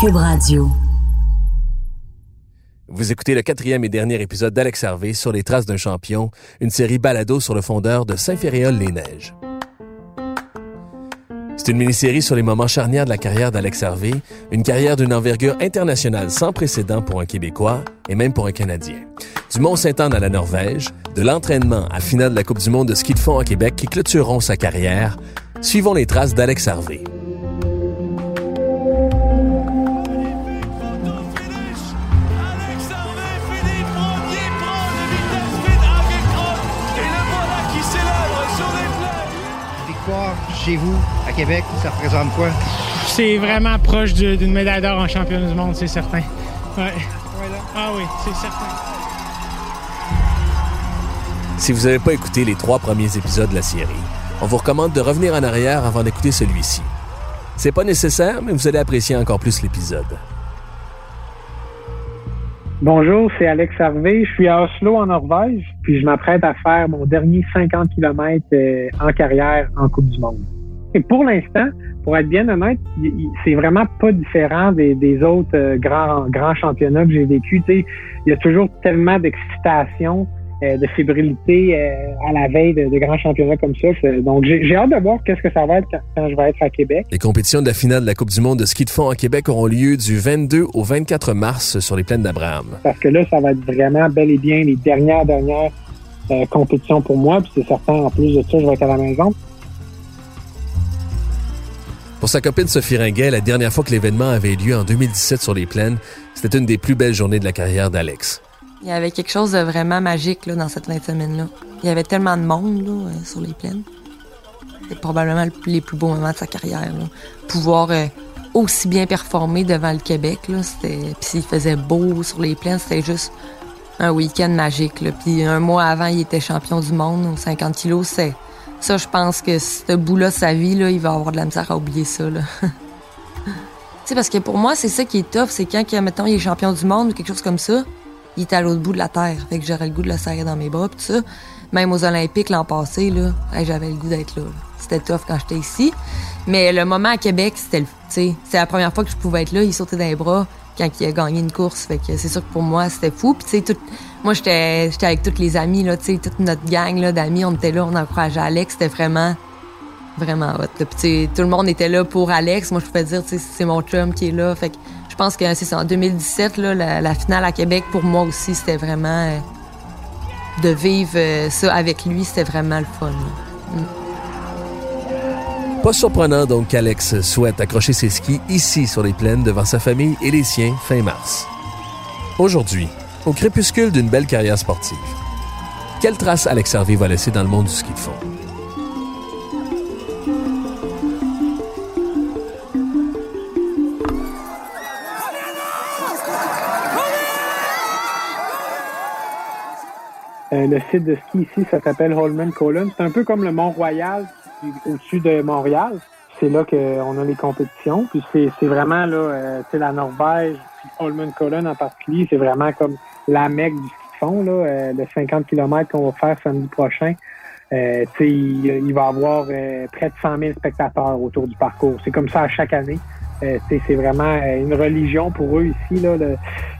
Cube Radio. Vous écoutez le quatrième et dernier épisode d'Alex Harvey sur les traces d'un champion, une série balado sur le fondeur de Saint-Féréol-les-Neiges. C'est une mini-série sur les moments charnières de la carrière d'Alex Harvey, une carrière d'une envergure internationale sans précédent pour un Québécois et même pour un Canadien. Du Mont-Saint-Anne à la Norvège, de l'entraînement à finale de la Coupe du monde de ski de fond à Québec qui clôtureront sa carrière, suivons les traces d'Alex Harvey. Chez vous, à Québec, ça représente quoi? C'est vraiment proche d'une médaille d'or en championnat du monde, c'est certain. Ouais. Ah oui, c'est certain. Si vous n'avez pas écouté les trois premiers épisodes de la série, on vous recommande de revenir en arrière avant d'écouter celui-ci. C'est pas nécessaire, mais vous allez apprécier encore plus l'épisode. Bonjour, c'est Alex Harvey. Je suis à Oslo, en Norvège, puis je m'apprête à faire mon dernier 50 km en carrière en Coupe du Monde. Et pour l'instant, pour être bien honnête, c'est vraiment pas différent des, des autres euh, grands, grands championnats que j'ai vécu. Il y a toujours tellement d'excitation, euh, de fébrilité euh, à la veille de, de grands championnats comme ça. Donc, j'ai hâte de voir qu'est-ce que ça va être quand, quand je vais être à Québec. Les compétitions de la finale de la Coupe du monde de ski de fond à Québec auront lieu du 22 au 24 mars sur les plaines d'Abraham. parce que là, ça va être vraiment bel et bien les dernières, dernières compétitions pour moi. Puis c'est certain, en plus de ça, je vais être à la maison. Pour sa copine Sophie Ringuet, la dernière fois que l'événement avait lieu en 2017 sur les plaines, c'était une des plus belles journées de la carrière d'Alex. Il y avait quelque chose de vraiment magique là, dans cette fin de semaine-là. Il y avait tellement de monde là, euh, sur les plaines. C'est probablement le- les plus beaux moments de sa carrière. Pouvoir euh, aussi bien performer devant le Québec, c'était. Puis il faisait beau sur les plaines, c'était juste un week-end magique. Puis un mois avant, il était champion du monde aux 50 kilos. C'est ça, je pense que ce bout-là sa vie, il va avoir de la misère à oublier ça. Tu sais, parce que pour moi, c'est ça qui est tough, c'est quand, mettons, il est champion du monde ou quelque chose comme ça il était à l'autre bout de la terre. Fait que j'aurais le goût de le serrer dans mes bras pis ça. Même aux Olympiques l'an passé, là, j'avais le goût d'être là. C'était tough quand j'étais ici. Mais le moment à Québec, c'était le. C'est la première fois que je pouvais être là. Il sautait dans les bras quand il a gagné une course. Fait que c'est sûr que pour moi, c'était fou. Puis tu sais, moi, j'étais j'étais avec tous les amis, là, tu sais, toute notre gang là, d'amis. On était là, on encourageait Alex. C'était vraiment vraiment hot. tout le monde était là pour Alex. Moi, je pouvais dire, tu sais, c'est mon chum qui est là. Fait que je pense que c'est. En 2017, là, la, finale à Québec, pour moi aussi, c'était vraiment euh, de vivre euh, ça avec lui. C'était vraiment le fun. là. Pas surprenant donc qu'Alex souhaite accrocher ses skis ici sur les plaines devant sa famille et les siens fin mars. Aujourd'hui, au crépuscule d'une belle carrière sportive, quelle trace Alex Harvey va laisser dans le monde du ski de fond? Euh, le site de ski ici, ça s'appelle Holman Colon. C'est un peu comme le Mont-Royal au-dessus de Montréal. C'est là qu'on a les compétitions. Puis c'est c'est vraiment là, euh, tu sais, la Norvège, puis Holman Colon en particulier, c'est vraiment comme la mecque du ski de fond, là, euh, le 50 km qu'on va faire samedi prochain. Euh, il, il va y avoir euh, près de 100 000 spectateurs autour du parcours. C'est comme ça à chaque année. Euh, c'est vraiment euh, une religion pour eux ici, là, le,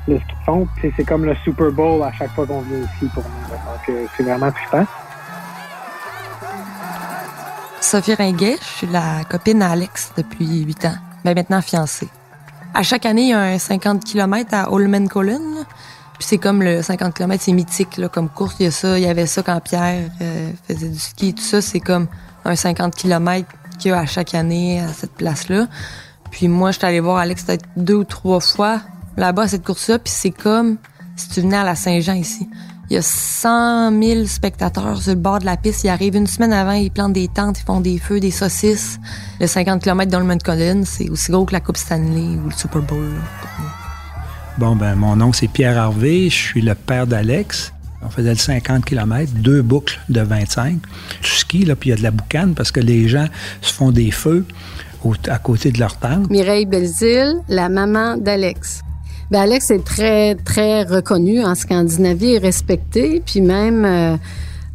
le ski de fond. C'est comme le Super Bowl à chaque fois qu'on vient ici pour nous. Donc, euh, c'est vraiment trippant. Sophie Ringuet, je suis la copine à Alex depuis 8 ans, mais maintenant fiancée. À chaque année, il y a un 50 km à Holmenkollen. là. Puis c'est comme le 50 km, c'est mythique là, comme course. Il y a ça, il y avait ça quand Pierre euh, faisait du ski. Tout ça, c'est comme un 50 km qu'il y a à chaque année à cette place-là. Puis moi, je suis allée voir Alex peut-être deux ou trois fois là-bas à cette course-là. Puis c'est comme si tu venais à la Saint-Jean ici. Il y a 100 000 spectateurs sur le bord de la piste. Ils arrivent une semaine avant, ils plantent des tentes, ils font des feux, des saucisses. Le 50 km d'Holman Collins, c'est aussi gros que la Coupe Stanley ou le Super Bowl. Bon, ben, mon nom, c'est Pierre Harvey. Je suis le père d'Alex. On faisait le 50 km, deux boucles de 25. Du ski, là, puis il y a de la boucane parce que les gens se font des feux au- à côté de leur tente. Mireille Belzile, la maman d'Alex. Ben Alex est très, très reconnu en Scandinavie et respecté. Puis même, euh,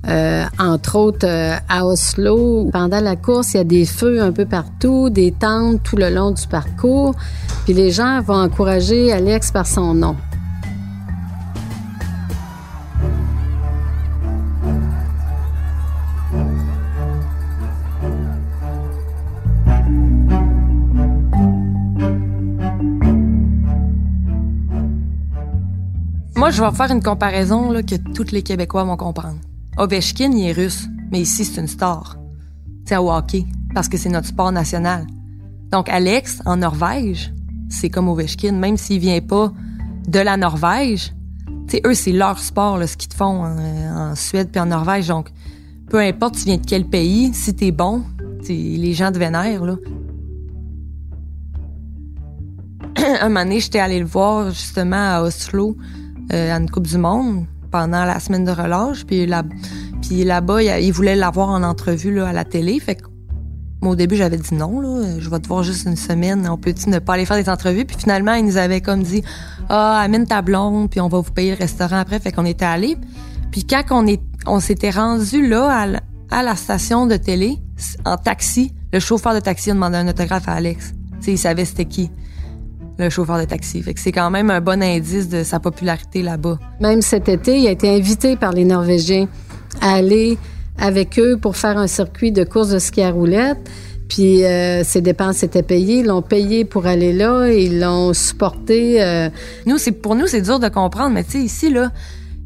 Euh, entre autres, euh, à Oslo, pendant la course, il y a des feux un peu partout, des tentes tout le long du parcours. Puis les gens vont encourager Alex par son nom. Moi, je vais faire une comparaison là, que tous les Québécois vont comprendre. Ovechkin, il est russe, mais ici, c'est une star. C'est au hockey, parce que c'est notre sport national. Donc, Alex, en Norvège, c'est comme Ovechkin, même s'il vient pas de la Norvège. Tu eux, c'est leur sport, ce qu'ils te font en, en Suède puis en Norvège. Donc, peu importe tu viens de quel pays, si t'es bon, les gens te vénèrent, là. Un moment j'étais allée le voir, justement, à Oslo, euh, à une Coupe du Monde pendant la semaine de relâche. Puis là, puis là-bas, il, voulait l'avoir en entrevue là, à la télé. Fait que moi, au début, j'avais dit non, là, je vais te voir juste une semaine. On peut-tu ne pas aller faire des entrevues? Puis finalement, il nous avait comme dit Ah, amène ta blonde, puis on va vous payer le restaurant après. Fait qu'on était allés. Puis quand on, est, on s'était rendu là, à la, à la station de télé, en taxi, le chauffeur de taxi a demandé un autographe à Alex. sais, il savait c'était qui le chauffeur de taxi. Fait que c'est quand même un bon indice de sa popularité là-bas. Même cet été, il a été invité par les Norvégiens à aller avec eux pour faire un circuit de course de ski à roulette. Puis euh, ses dépenses étaient payées, ils l'ont payé pour aller là, et ils l'ont supporté. Euh... Nous, c'est pour nous, c'est dur de comprendre, mais tu sais ici là,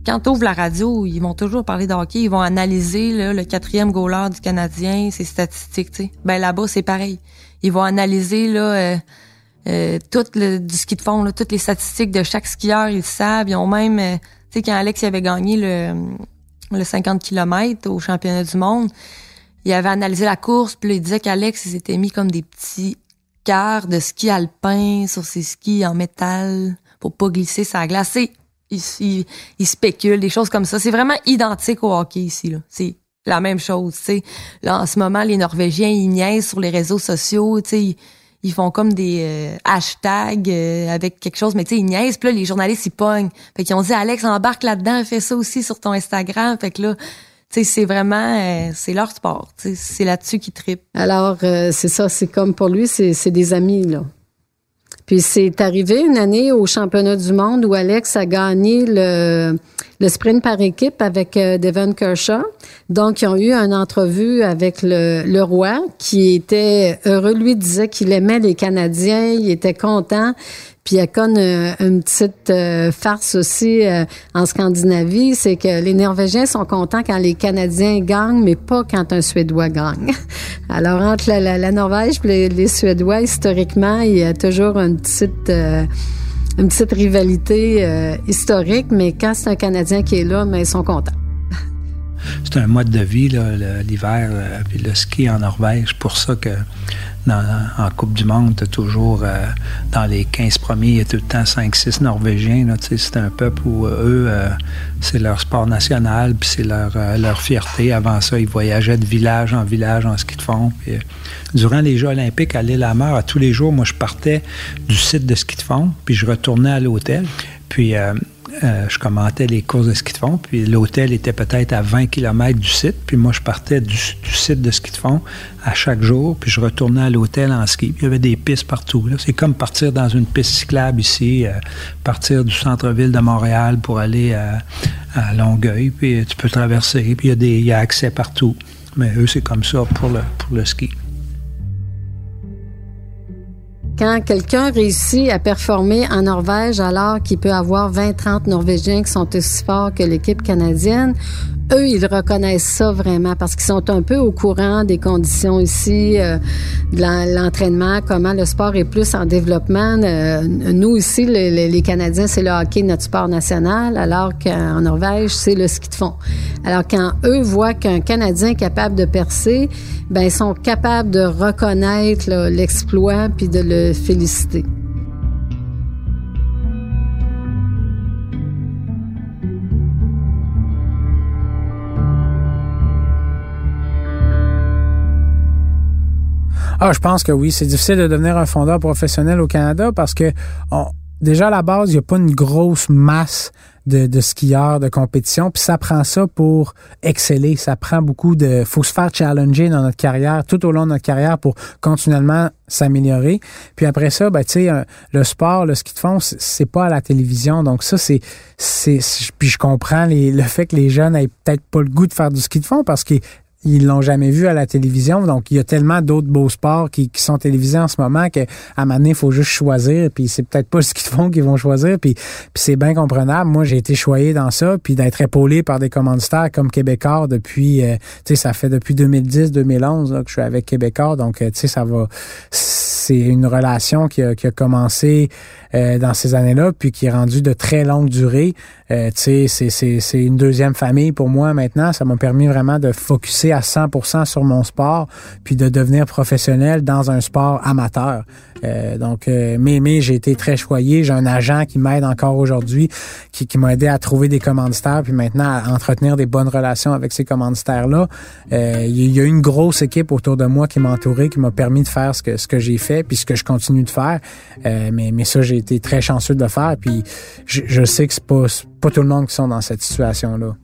quand tu ouvres la radio, ils vont toujours parler de hockey, ils vont analyser là, le quatrième goaler du Canadien, ses statistiques, sais. Ben là-bas, c'est pareil. Ils vont analyser là. Euh, euh, tout le, du ski de fond, là, toutes les statistiques de chaque skieur, ils savent. Ils ont même, euh, tu sais, quand Alex avait gagné le, le 50 km au championnat du monde, il avait analysé la course, puis il disait qu'Alex, il s'était mis comme des petits quarts de ski alpin sur ses skis en métal pour pas glisser sa glace. Il, il, il, spécule, des choses comme ça. C'est vraiment identique au hockey ici. Là. C'est la même chose. sais Là, en ce moment, les Norvégiens, ils niaisent sur les réseaux sociaux. sais ils font comme des euh, hashtags euh, avec quelque chose, mais tu sais, ils niaisent. Puis là, les journalistes, ils pognent. Fait qu'ils ont dit, Alex, embarque là-dedans, fais ça aussi sur ton Instagram. Fait que là, tu sais, c'est vraiment, euh, c'est leur sport. C'est là-dessus qu'ils trippent. Alors, c'est ça, c'est comme pour lui, c'est des amis, là. Puis c'est arrivé une année au championnat du monde où Alex a gagné le, le sprint par équipe avec euh, Devon Kershaw. Donc, ils ont eu une entrevue avec le, le roi qui était heureux. Lui disait qu'il aimait les Canadiens, il était content. Puis il y a comme euh, une, petite euh, farce aussi euh, en Scandinavie, c'est que les Norvégiens sont contents quand les Canadiens gagnent, mais pas quand un Suédois gagne. Alors entre la, la, Norvège et les, Suédois, historiquement, il y a toujours une petite une petite rivalité historique, mais quand c'est un Canadien qui est là, mais ils sont contents. C'est un mode de vie, l'hiver, puis le ski en Norvège. Pour ça que en Coupe du Monde, tu toujours, euh, dans les 15 premiers, il y a tout le temps 5-6 Norvégiens. C'est un peuple où euh, eux, euh, c'est leur sport national, puis c'est leur, leur fierté. Avant ça, ils voyageaient de village en village en ski de fond. durant les Jeux olympiques à l'île la à tous les jours, moi, je partais du site de ski de fond, puis je retournais à l'hôtel. Puis euh, je commentais les courses de ski de fond, puis l'hôtel était peut-être à 20 km du site, puis moi, je partais du, site de ski de fond à chaque jour, puis je retournais à l'hôtel en ski. Il y avait des pistes partout. C'est comme partir dans une piste cyclable ici, euh, partir du centre-ville de Montréal pour aller à, Longueuil, puis tu peux traverser, puis il y, a des, il y a accès partout. Mais eux, c'est comme ça pour le, pour le ski. Quand quelqu'un réussit à performer en Norvège alors qu'il peut avoir 20-30 Norvégiens qui sont aussi forts que l'équipe canadienne, eux, ils reconnaissent ça vraiment parce qu'ils sont un peu au courant des conditions ici, euh, de l'entraînement, comment le sport est plus en développement. Euh, nous ici, les, Canadiens, c'est le hockey, notre sport national, alors qu'en Norvège, c'est le ski de fond. Alors quand eux voient qu'un Canadien est capable de percer, ben ils sont capables de reconnaître l'exploit puis de le féliciter. Ah, je pense que oui. C'est difficile de devenir un fondeur professionnel au Canada parce que déjà à la base, il n'y a pas une grosse masse de, de skieurs de compétition. Puis ça prend ça pour exceller. Ça prend beaucoup de. faut se faire challenger dans notre carrière, tout au long de notre carrière pour continuellement s'améliorer. Puis après ça, ben, tu sais, le sport, le ski de fond, c'est pas à la télévision. Donc ça, c'est. c'est Puis je comprends les, le fait que les jeunes aient peut-être pas le goût de faire du ski de fond parce que ils l'ont jamais vu à la télévision. Donc, il y a tellement d'autres beaux sports qui, qui, sont télévisés en ce moment qu'à un moment donné, il faut juste choisir. Puis c'est peut-être pas ce qu'ils font qu'ils vont choisir. Puis, puis c'est bien comprenable. Moi, j'ai été choyé dans ça. Puis d'être épaulé par des commanditaires comme Québécois depuis, euh, tu sais, ça fait depuis 2010-2011 que je suis avec Québécois. Donc, euh, tu sais, ça va... C'est une relation qui a, qui a commencé euh, dans ces années-là, puis qui est rendue de très longue durée. Euh, tu sais, c'est une deuxième famille pour moi maintenant. Ça m'a permis vraiment de focuser à 100% sur mon sport, puis de devenir professionnel dans un sport amateur. Euh, donc, euh, mais, j'ai été très choyé. J'ai un agent qui m'aide encore aujourd'hui, qui, qui m'a aidé à trouver des commanditaires, puis maintenant à entretenir des bonnes relations avec ces commanditaires-là. Euh, il y a une grosse équipe autour de moi qui m'a entouré, qui m'a permis de faire ce que, ce que j'ai fait, puis ce que je continue de faire. Mais, mais ça, j'ai été très chanceux de le faire, puis je, je sais que c'est pas, pas tout le monde qui sont dans cette situation-là.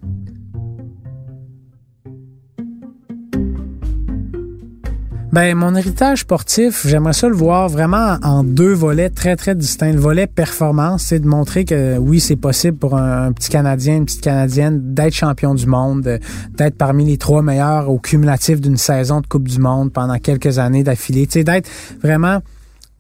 Ben, mon héritage sportif, j'aimerais ça le voir vraiment en deux volets très, très distincts. Le volet performance, c'est de montrer que oui, c'est possible pour un, petit Canadien, une petite Canadienne d'être champion du monde, d'être parmi les trois meilleurs au cumulatif d'une saison de Coupe du Monde pendant quelques années d'affilée. Tu sais, d'être vraiment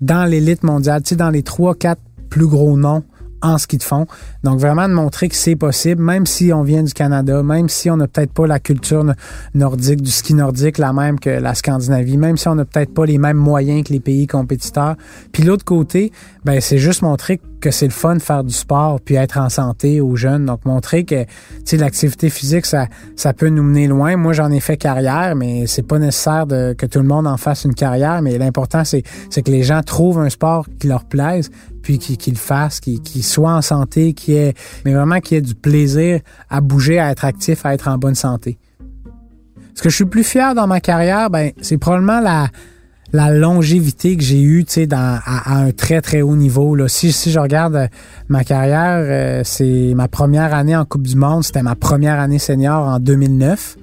dans l'élite mondiale, tu sais, dans les trois, quatre plus gros noms en ski de fond. Donc vraiment de montrer que c'est possible, même si on vient du Canada, même si on n'a peut-être pas la culture nordique, du ski nordique, la même que la Scandinavie, même si on n'a peut-être pas les mêmes moyens que les pays compétiteurs. Puis l'autre côté, ben c'est juste montrer que c'est le fun de faire du sport puis être en santé aux jeunes. Donc montrer que l'activité physique ça ça peut nous mener loin. Moi j'en ai fait carrière, mais c'est pas nécessaire que tout le monde en fasse une carrière. Mais l'important c'est c'est que les gens trouvent un sport qui leur plaise puis qu'ils le fassent, qu'ils soient en santé, qui est mais vraiment qu'il y ait du plaisir à bouger, à être actif, à être en bonne santé. Ce que je suis plus fier dans ma carrière, ben c'est probablement la la longévité que j'ai eue, tu sais, à, un très très haut niveau. Là. Si, je regarde euh, ma carrière, euh, c'est ma première année en Coupe du Monde, c'était ma première année senior en 2009.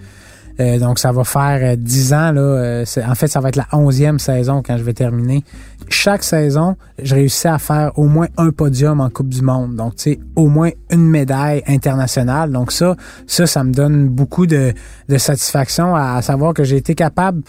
Euh, donc, ça va faire dix ans. Là, en fait, ça va être la onzième saison quand je vais terminer. Chaque saison, je réussis à faire au moins un podium en Coupe du Monde. Donc, tu sais, au moins une médaille internationale. Donc, ça, ça, ça me donne beaucoup de satisfaction à savoir que j'ai été capable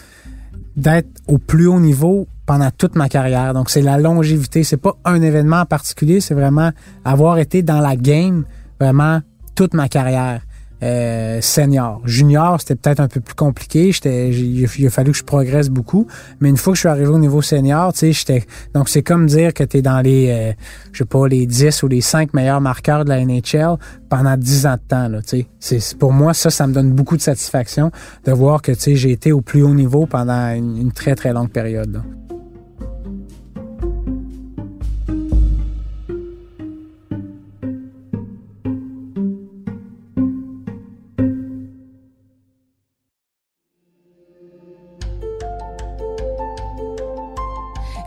d'être au plus haut niveau pendant toute ma carrière. Donc, c'est la longévité. C'est pas un événement en particulier, c'est vraiment avoir été dans la game vraiment toute ma carrière. Euh, senior. Junior, c'était peut-être un peu plus compliqué. Il, a fallu que je progresse beaucoup. Mais une fois que je suis arrivé au niveau senior, tu sais, j'étais. Donc c'est comme dire que tu es dans les, euh, je sais pas, les 10 ou les 5 meilleurs marqueurs de la NHL pendant 10 ans de temps. Là, tu sais. Pour moi, ça, ça me donne beaucoup de satisfaction de voir que tu sais, j'ai été au plus haut niveau pendant une, une très très longue période. Là.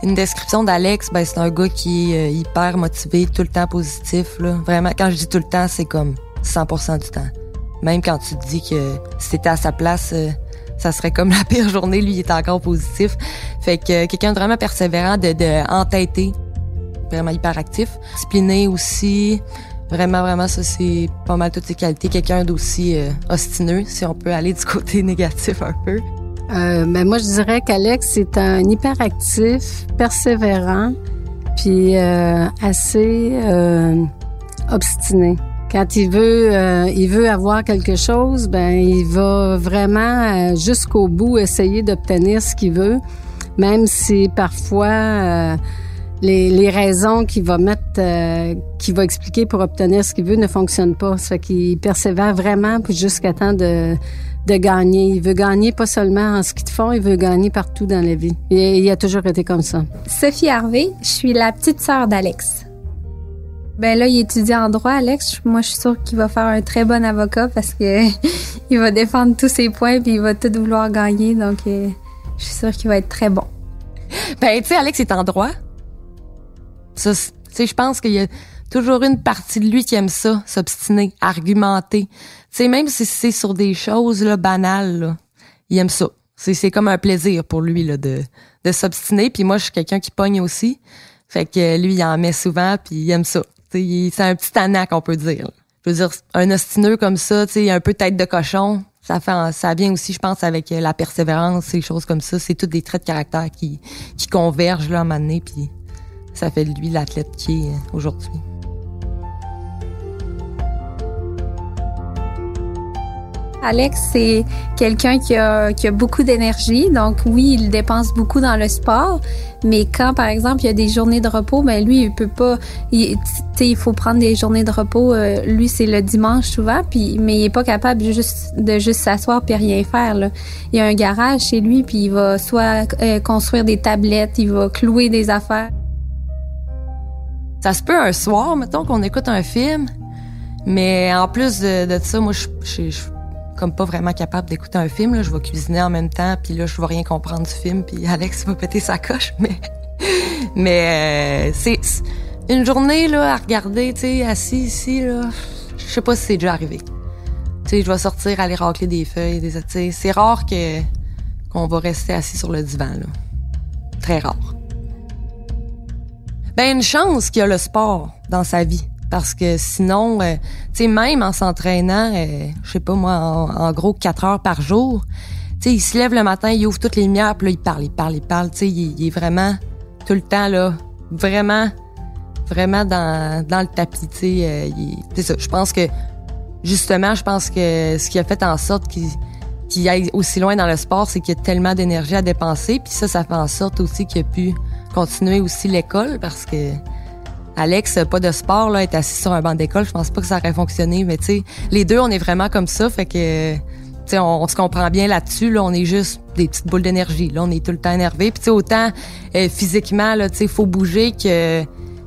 Une description d'Alex, ben, c'est un gars qui est euh, hyper motivé, tout le temps positif. Là. Vraiment, quand je dis tout le temps, c'est comme 100% du temps. Même quand tu te dis que si t'étais à sa place, euh, ça serait comme la pire journée, lui, il est encore positif. Fait que euh, quelqu'un de vraiment persévérant, de, de entêté, vraiment hyper actif. Discipliné aussi. Vraiment, vraiment, ça, c'est pas mal toutes ses qualités. Quelqu'un d'aussi ostineux, si on peut aller du côté négatif un peu. Euh, ben moi, je dirais qu'Alex est un hyperactif, persévérant, puis euh, assez euh, obstiné. Quand il veut, euh, il veut avoir quelque chose, ben il va vraiment euh, jusqu'au bout essayer d'obtenir ce qu'il veut, même si parfois les, les, raisons qu'il va mettre, qu'il va expliquer pour obtenir ce qu'il veut ne fonctionnent pas. Ça fait qu'il persévère vraiment jusqu'à temps de de gagner. Il veut gagner pas seulement en ski de fond, il veut gagner partout dans la vie. Et il a toujours été comme ça. Sophie Harvey, je suis la petite sœur d'Alex. Ben là, il étudie en droit, Alex. Moi, je suis sûre qu'il va faire un très bon avocat parce que il va défendre tous ses points puis il va tout vouloir gagner. Donc, euh, je suis sûre qu'il va être très bon. Ben, tu sais, Alex est en droit. Ça, je pense qu'il y a toujours une partie de lui qui aime ça, s'obstiner, argumenter. Tu même si c'est sur des choses là, banales, là, il aime ça. C'est, comme un plaisir pour lui là, de, de s'obstiner. Puis moi, je suis quelqu'un qui pogne aussi. Fait que lui, il en met souvent, puis il aime ça. C'est un petit anac, on peut dire. Je veux dire, un ostineux comme ça, tu un peu tête de cochon, ça fait ça vient aussi je pense avec la persévérance ces choses comme ça c'est tous des traits de caractère qui qui convergent là à un moment donné ça fait de lui l'athlète qui est aujourd'hui Alex, c'est quelqu'un qui a, beaucoup d'énergie. Donc oui, il dépense beaucoup dans le sport, mais quand par exemple il y a des journées de repos, ben lui il peut pas. Il, il faut prendre des journées de repos. Euh, lui c'est le dimanche souvent, puis mais il est pas capable de juste de juste s'asseoir puis rien faire. Il y a un garage chez lui, puis il va soit euh, construire des tablettes, il va clouer des affaires. Ça se peut un soir, mettons qu'on écoute un film, mais en plus de, ça, moi je, je comme pas vraiment capable d'écouter un film. Je vais cuisiner en même temps, puis là, je vais rien comprendre du film, puis Alex va péter sa coche. Mais, mais euh, c'est une journée là à regarder, tu sais, assis ici. Je sais pas si c'est déjà arrivé. Tu sais, je vais sortir, aller racler des feuilles, des, c'est rare qu'on va rester assis sur le divan là. Très rare. Ben une chance qu'il y a le sport dans sa vie. Parce que sinon, euh, tu sais, même en s'entraînant, euh, je sais pas moi, en, gros quatre heures par jour, tu sais, il se lève le matin, il ouvre toutes les lumières, puis là, il parle, il parle, il parle. Tu sais, il, est vraiment tout le temps là, vraiment, vraiment dans, dans le tapis. Tu sais, euh. Je pense que justement, je pense que ce qui a fait en sorte qu'il qu'il aille aussi loin dans le sport, c'est qu'il y a tellement d'énergie à dépenser. Puis ça, ça fait en sorte aussi qu'il a pu continuer aussi l'école parce que Alex, pas de sport, là, est assis sur un banc d'école. Je pense pas que ça aurait fonctionné, mais tu sais, les deux, on est vraiment comme ça, fait que, sais, on, se comprend bien là-dessus. Là, on est juste des petites boules d'énergie. Là, on est tout le temps énervé. Puis autant euh, physiquement, là, tu sais, faut bouger que,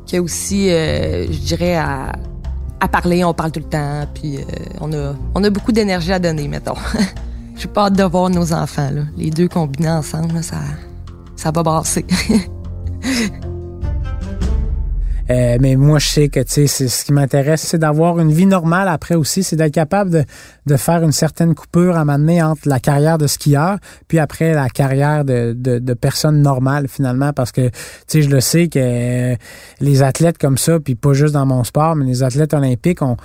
que aussi, euh, je dirais à, parler, on parle tout le temps. Puis euh, on a, on a beaucoup d'énergie à donner, mettons. J'ai pas hâte de voir nos enfants. Là. Les deux combinés ensemble, ça, ça va brasser. Euh, mais moi, je sais que, sais, ce qui m'intéresse, c'est d'avoir une vie normale après aussi. C'est d'être capable de, de, faire une certaine coupure à m'amener entre la carrière de skieur, puis après la carrière de, de, personne normale, finalement. Parce que, tu je le sais que euh, les athlètes comme ça, puis pas juste dans mon sport, mais les athlètes olympiques, ont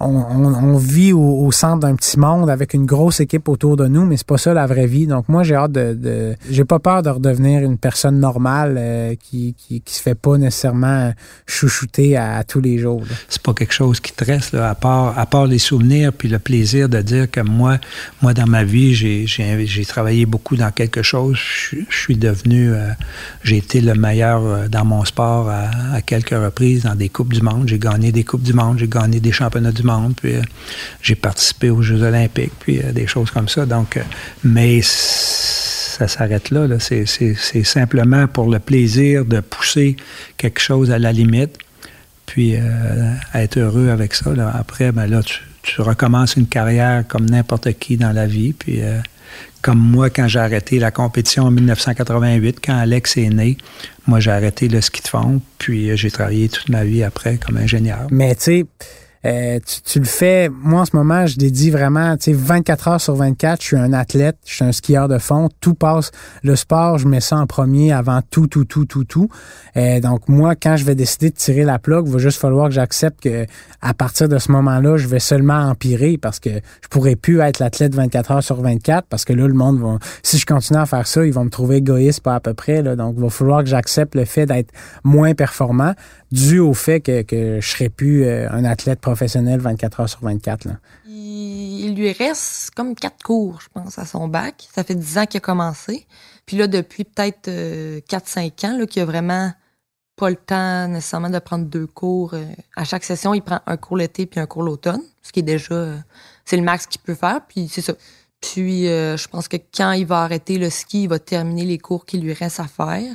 on, vit au, centre d'un petit monde avec une grosse équipe autour de nous, mais c'est pas ça la vraie vie. Donc moi, j'ai hâte de, j'ai pas peur de redevenir une personne normale euh, qui, qui, qui se fait pas nécessairement chouchouter à, tous les jours. C'est pas quelque chose qui te reste là, à part à part les souvenirs puis le plaisir de dire que moi, moi dans ma vie, j'ai j'ai travaillé beaucoup dans quelque chose. Je, suis devenu, euh, j'ai été le meilleur euh, dans mon sport à, à quelques reprises dans des coupes du monde. J'ai gagné des coupes du monde, j'ai gagné des championnats du monde puis euh, j'ai participé aux Jeux olympiques, puis euh, des choses comme ça. Donc, euh, mais ça s'arrête là. C'est, simplement pour le plaisir de pousser quelque chose à la limite, puis être heureux avec ça. Après, ben là, tu, recommences une carrière comme n'importe qui dans la vie, puis comme moi, quand j'ai arrêté la compétition en 1988, quand Alex est né, moi, j'ai arrêté le ski de fond, puis j'ai travaillé toute ma vie après comme ingénieur. Mais tu sais, euh, tu, le fais, moi en ce moment, je dédie vraiment, tu sais, 24 heures sur 24, je suis un athlète, je suis un skieur de fond, tout passe, le sport, je mets ça en premier avant tout, tout, tout, tout, tout. Euh, donc moi, quand je vais décider de tirer la plaque, il va juste falloir que j'accepte que à partir de ce moment-là, je vais seulement empirer parce que je pourrais plus être l'athlète 24 heures sur 24 parce que là, le monde va, si je continue à faire ça, ils vont me trouver égoïste pas à peu près, là. Donc il va falloir que j'accepte le fait d'être moins performant dû au fait que, que je serais plus euh, un athlète professionnel 24 heures sur 24. Là. Il, lui reste comme quatre cours, je pense, à son bac. Ça fait dix ans qu'il a commencé. Puis là, depuis peut-être euh, 4-5 ans, qu'il a vraiment pas le temps nécessairement de prendre deux cours. Euh, à chaque session, il prend un cours l'été puis un cours l'automne, ce qui est déjà... Euh, c'est le max qu'il peut faire, puis c'est ça. Puis je pense que quand il va arrêter le ski, il va terminer les cours qui lui reste à faire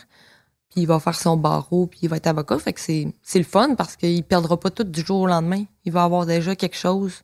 il va faire son barreau, puis il va être avocat. Fait que c'est, c'est le fun parce qu'il perdra pas tout du jour au lendemain. Il va avoir déjà quelque chose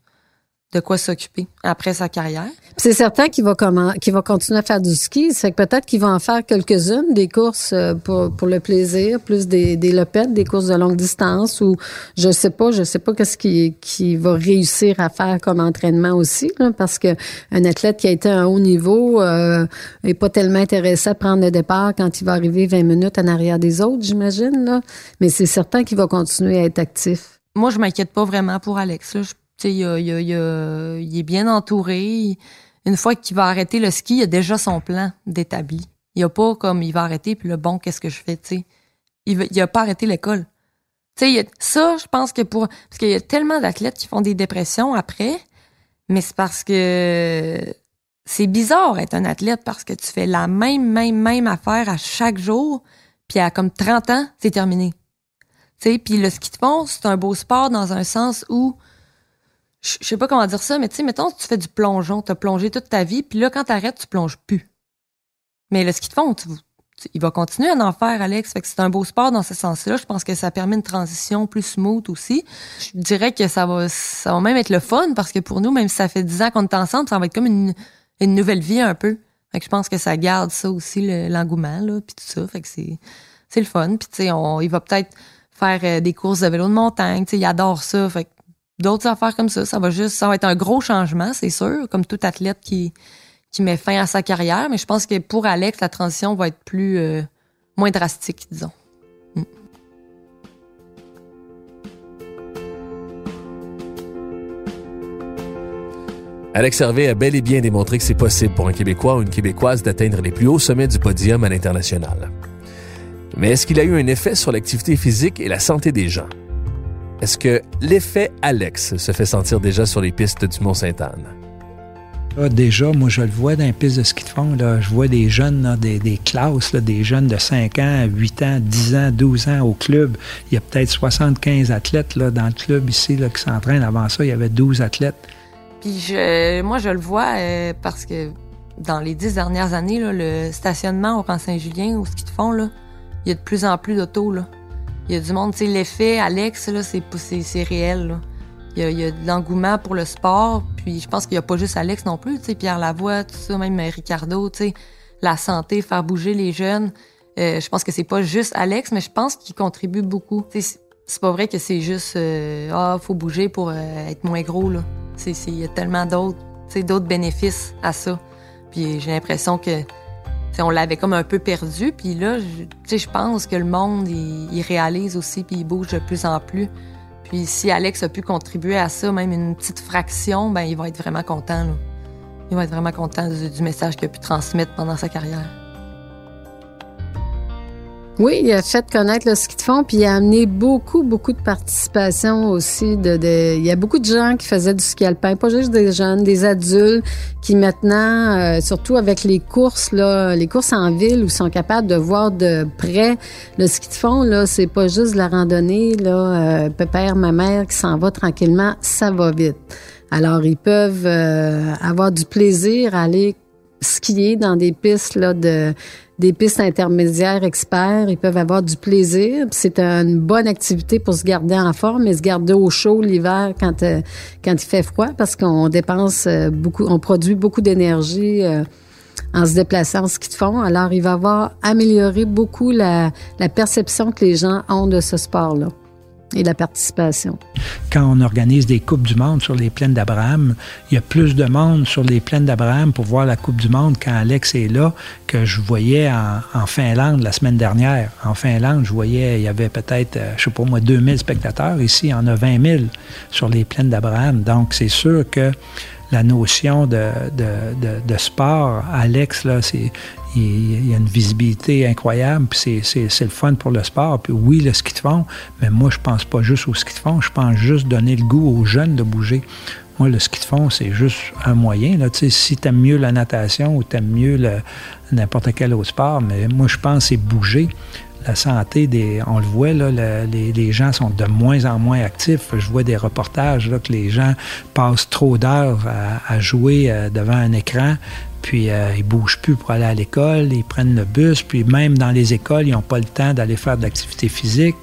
de quoi s'occuper après sa carrière. C'est certain qu'il va comment, qu'il va continuer à faire du ski. C'est que peut-être qu'il va en faire quelques-unes, des courses euh, pour, pour le plaisir, plus des, des lopettes, des courses de longue distance ou je sais pas, je sais pas qu'est-ce qu'il qui va réussir à faire comme entraînement aussi, là, parce que un athlète qui a été à un haut niveau euh, est pas tellement intéressé à prendre le départ quand il va arriver 20 minutes en arrière des autres, j'imagine, là. Mais c'est certain qu'il va continuer à être actif. Moi, je m'inquiète pas vraiment pour Alex. Là. Je il, est bien entouré. Une fois qu'il va arrêter le ski, il a déjà son plan d'établi. Il n'y a pas comme il va arrêter, puis le bon, qu'est-ce que je fais, tu sais? Il n'a pas arrêté l'école. Tu sais, ça, je pense que pour. Parce qu'il y a tellement d'athlètes qui font des dépressions après, mais c'est parce que c'est bizarre être un athlète parce que tu fais la même, même, même affaire à chaque jour, puis à comme 30 ans, c'est terminé. Tu sais, puis le ski de fond, c'est un beau sport dans un sens où je sais pas comment dire ça, mais tu sais, mettons, tu fais du plongeon, tu as plongé toute ta vie, puis là, quand tu arrêtes, tu plonges plus. Mais le ski de fond, il va continuer à en faire, Alex. Fait que c'est un beau sport dans ce sens-là. Je pense que ça permet une transition plus smooth aussi. Je dirais que ça va, ça va même être le fun parce que pour nous, même si ça fait 10 ans qu'on est ensemble, ça va être comme une, une nouvelle vie un peu. Fait que je pense que ça garde ça aussi, l'engouement, là, puis tout ça. Fait que c'est, le fun. Puis tu sais, il va peut-être faire euh, des courses de vélo de montagne. Tu sais, il adore ça. D'autres affaires comme ça. Ça va juste, ça va être un gros changement, c'est sûr, comme tout athlète qui, qui met fin à sa carrière. Mais je pense que pour Alex, la transition va être plus, euh, moins drastique, disons. Mm. Alex Hervé a bel et bien démontré que c'est possible pour un Québécois ou une Québécoise d'atteindre les plus hauts sommets du podium à l'international. Mais est-ce qu'il a eu un effet sur l'activité physique et la santé des gens? Est-ce que l'effet Alex se fait sentir déjà sur les pistes du Mont-Sainte-Anne? Ah, déjà, moi, je le vois dans les pistes de ski de fond. Là. Je vois des jeunes, des, des, classes, des jeunes de 5 ans, 8 ans, 10 ans, 12 ans au club. Il y a peut-être 75 athlètes là, dans le club ici là, qui s'entraînent. Avant ça, il y avait 12 athlètes. Puis je, moi, je le vois euh, parce que dans les 10 dernières années, là, le stationnement au Camp Saint-Julien, au ski de fond, là, il y a de plus en plus d'autos. Il y a du monde, tu sais, l'effet Alex, là, c'est, c'est, réel. Là. Il, y a, de l'engouement pour le sport, puis je pense qu'il n'y a pas juste Alex non plus, tu sais, Pierre Lavoie, tout ça, même Ricardo, tu sais, la santé, faire bouger les jeunes. Euh, je pense que c'est pas juste Alex, mais je pense qu'il contribue beaucoup. c'est pas vrai que c'est juste euh, ah faut bouger pour euh, être moins gros là. C'est il y a tellement d'autres d'autres bénéfices à ça. Puis j'ai l'impression que on l'avait comme un peu perdu. Puis là, je, je pense que le monde, il, réalise aussi, puis il bouge de plus en plus. Puis si Alex a pu contribuer à ça, même une petite fraction, ben il va être vraiment content. Il va être vraiment content du message qu'il a pu transmettre pendant sa carrière. Oui, il a fait connaître le ski de fond, puis il a amené beaucoup, beaucoup de participation aussi. De, il y a beaucoup de gens qui faisaient du ski alpin, pas juste des jeunes, des adultes qui maintenant, euh, surtout avec les courses là, les courses en ville, où sont capables de voir de près le ski de fond. Là, c'est pas juste la randonnée. Là, euh, pépère, ma mère qui s'en va tranquillement, ça va vite. Alors, ils peuvent euh, avoir du plaisir à aller skier dans des pistes là, de des pistes intermédiaires experts. Ils peuvent avoir du plaisir. C'est une bonne activité pour se garder en forme et se garder au chaud l'hiver quand, euh, quand il fait froid parce qu'on dépense euh, beaucoup, on produit beaucoup d'énergie euh, en se déplaçant en ski de fond. Alors, il va avoir amélioré beaucoup la, la perception que les gens ont de ce sport-là et la participation. Quand on organise des Coupes du Monde sur les plaines d'Abraham, il y a plus de monde sur les plaines d'Abraham pour voir la Coupe du Monde quand Alex est là que je voyais en, Finlande la semaine dernière. En Finlande, je voyais, il y avait peut-être, euh, je sais pas moi, 2000 spectateurs. Ici, il y en a 20 000 sur les plaines d'Abraham. Donc, c'est sûr que la notion de, de, de, sport, Alex, là, c'est, il, y a une visibilité incroyable, puis c'est le fun pour le sport. Puis oui, le ski de fond, mais moi, je pense pas juste au ski de fond, je pense juste donner le goût aux jeunes de bouger. Moi, le ski de fond, c'est juste un moyen. Là. Si tu aimes mieux la natation ou tu aimes mieux n'importe quel autre sport, mais moi, je pense c'est bouger la santé. On le voit, là, les, les, gens sont de moins en moins actifs. Je vois des reportages là, que les gens passent trop d'heures à, jouer euh, devant un écran. Puis euh, ils bougent plus pour aller à l'école, ils prennent le bus, puis même dans les écoles, ils n'ont pas le temps d'aller faire de l'activité physique.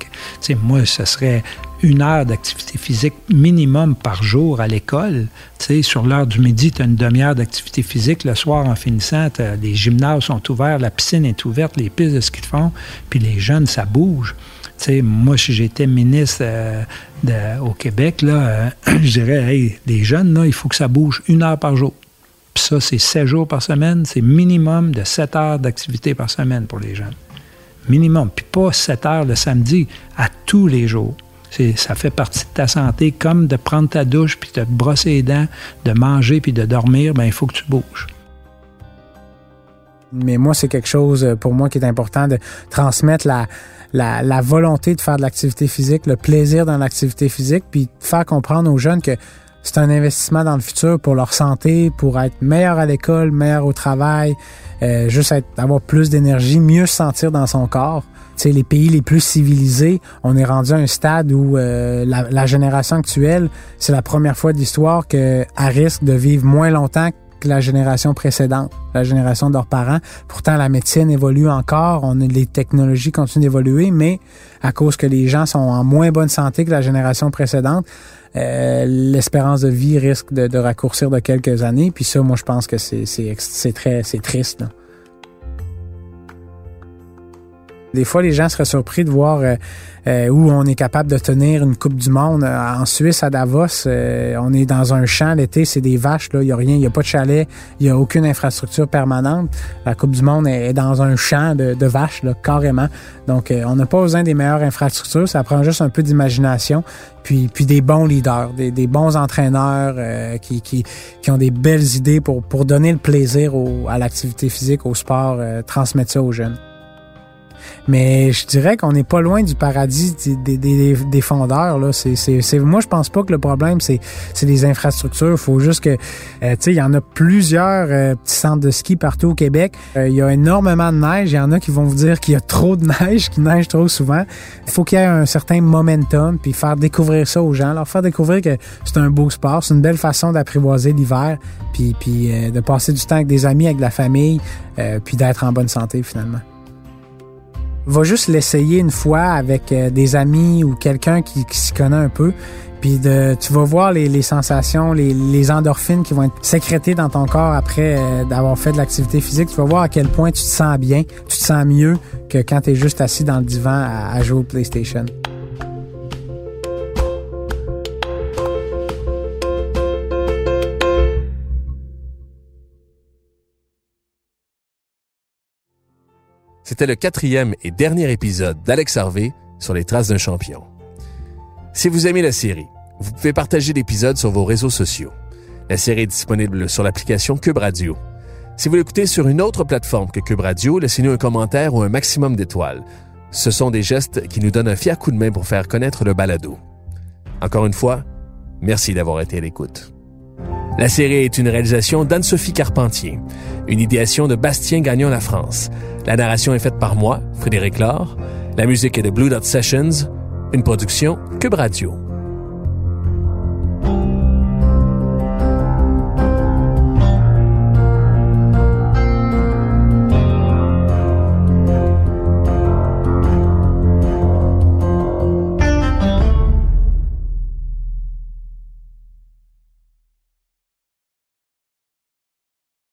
Moi, ce serait une heure d'activité physique minimum par jour à l'école. Sur l'heure du midi, tu as une demi-heure d'activité physique. Le soir, en finissant, les gymnases sont ouverts, la piscine est ouverte, les pistes de ski de fond, puis les jeunes, ça bouge. Moi, si j'étais ministre euh, au Québec, là, euh, je dirais, hey, les jeunes, il faut que ça bouge une heure par jour. Ça, c'est sept jours par semaine. C'est minimum de sept heures d'activité par semaine pour les jeunes. Minimum. Puis pas sept heures le samedi, à tous les jours. Ça fait partie de ta santé, comme de prendre ta douche, puis de te brosser les dents, de manger, puis de dormir, bien, il faut que tu bouges. Mais moi, c'est quelque chose euh, pour moi qui est important de transmettre la, la volonté de faire de l'activité physique, le plaisir dans l'activité physique, puis de faire comprendre aux jeunes que c'est un investissement dans le futur pour leur santé, pour être meilleur à l'école, meilleur au travail, euh, juste être, avoir plus d'énergie, mieux se sentir dans son corps. Les pays les plus civilisés, on est rendu à un stade où euh, la, génération actuelle, c'est la première fois de l'histoire qu'elle risque de vivre moins longtemps la génération précédente, la génération de leurs parents. Pourtant, la médecine évolue encore, on les technologies continuent d'évoluer, mais à cause que les gens sont en moins bonne santé que la génération précédente, euh, l'espérance de vie risque de, raccourcir de quelques années. Puis ça, moi, je pense que c'est très c'est triste. Des fois, les gens seraient surpris de voir euh, euh, où on est capable de tenir une Coupe du Monde. Euh, en Suisse, à Davos, on est dans un champ l'été, c'est des vaches. Il n'y a rien, il n'y a pas de chalet, il n'y a aucune infrastructure permanente. La Coupe du Monde est, dans un champ de, vaches, là, carrément. Donc, on n'a pas besoin des meilleures infrastructures, ça prend juste un peu d'imagination, puis, puis des bons leaders, des, bons entraîneurs qui, ont des belles idées pour, pour donner le plaisir à l'activité physique, au sport, transmettre ça aux jeunes. Mais je dirais qu'on n'est pas loin du paradis des, des, des fondeurs. Là. C'est, c'est, moi, je pense pas que le problème, c'est, c'est les infrastructures. Il faut juste que, euh, tu sais, il y en a plusieurs euh, petits centres de ski partout au Québec. Euh, il y a énormément de neige. Il y en a qui vont vous dire qu'il y a trop de neige, qu'il neige trop souvent. Il faut qu'il y ait un certain momentum, puis faire découvrir ça aux gens, leur faire découvrir que c'est un beau sport, c'est une belle façon d'apprivoiser l'hiver, puis, puis de passer du temps avec des amis, avec la famille, puis d'être en bonne santé finalement va juste l'essayer une fois avec euh, des amis ou quelqu'un qui, s'y connaît un peu. Puis de, tu vas voir les, sensations, les, endorphines qui vont être sécrétées dans ton corps après euh, d'avoir fait de l'activité physique. Tu vas voir à quel point tu te sens bien, tu te sens mieux que quand tu es juste assis dans le divan à, à jouer au PlayStation. C'était le quatrième et dernier épisode d'Alex Harvey sur les traces d'un champion. Si vous aimez la série, vous pouvez partager l'épisode sur vos réseaux sociaux. La série est disponible sur l'application Cube Radio. Si vous l'écoutez sur une autre plateforme que Cube Radio, laissez-nous un commentaire ou un maximum d'étoiles. Ce sont des gestes qui nous donnent un fier coup de main pour faire connaître le balado. Encore une fois, merci d'avoir été à l'écoute. La série est une réalisation d'Anne-Sophie Carpentier, une idéation de Bastien Gagnon La France. La narration est faite par moi, Frédéric Laure. La musique est de Blue Dot Sessions, une production Cube Radio.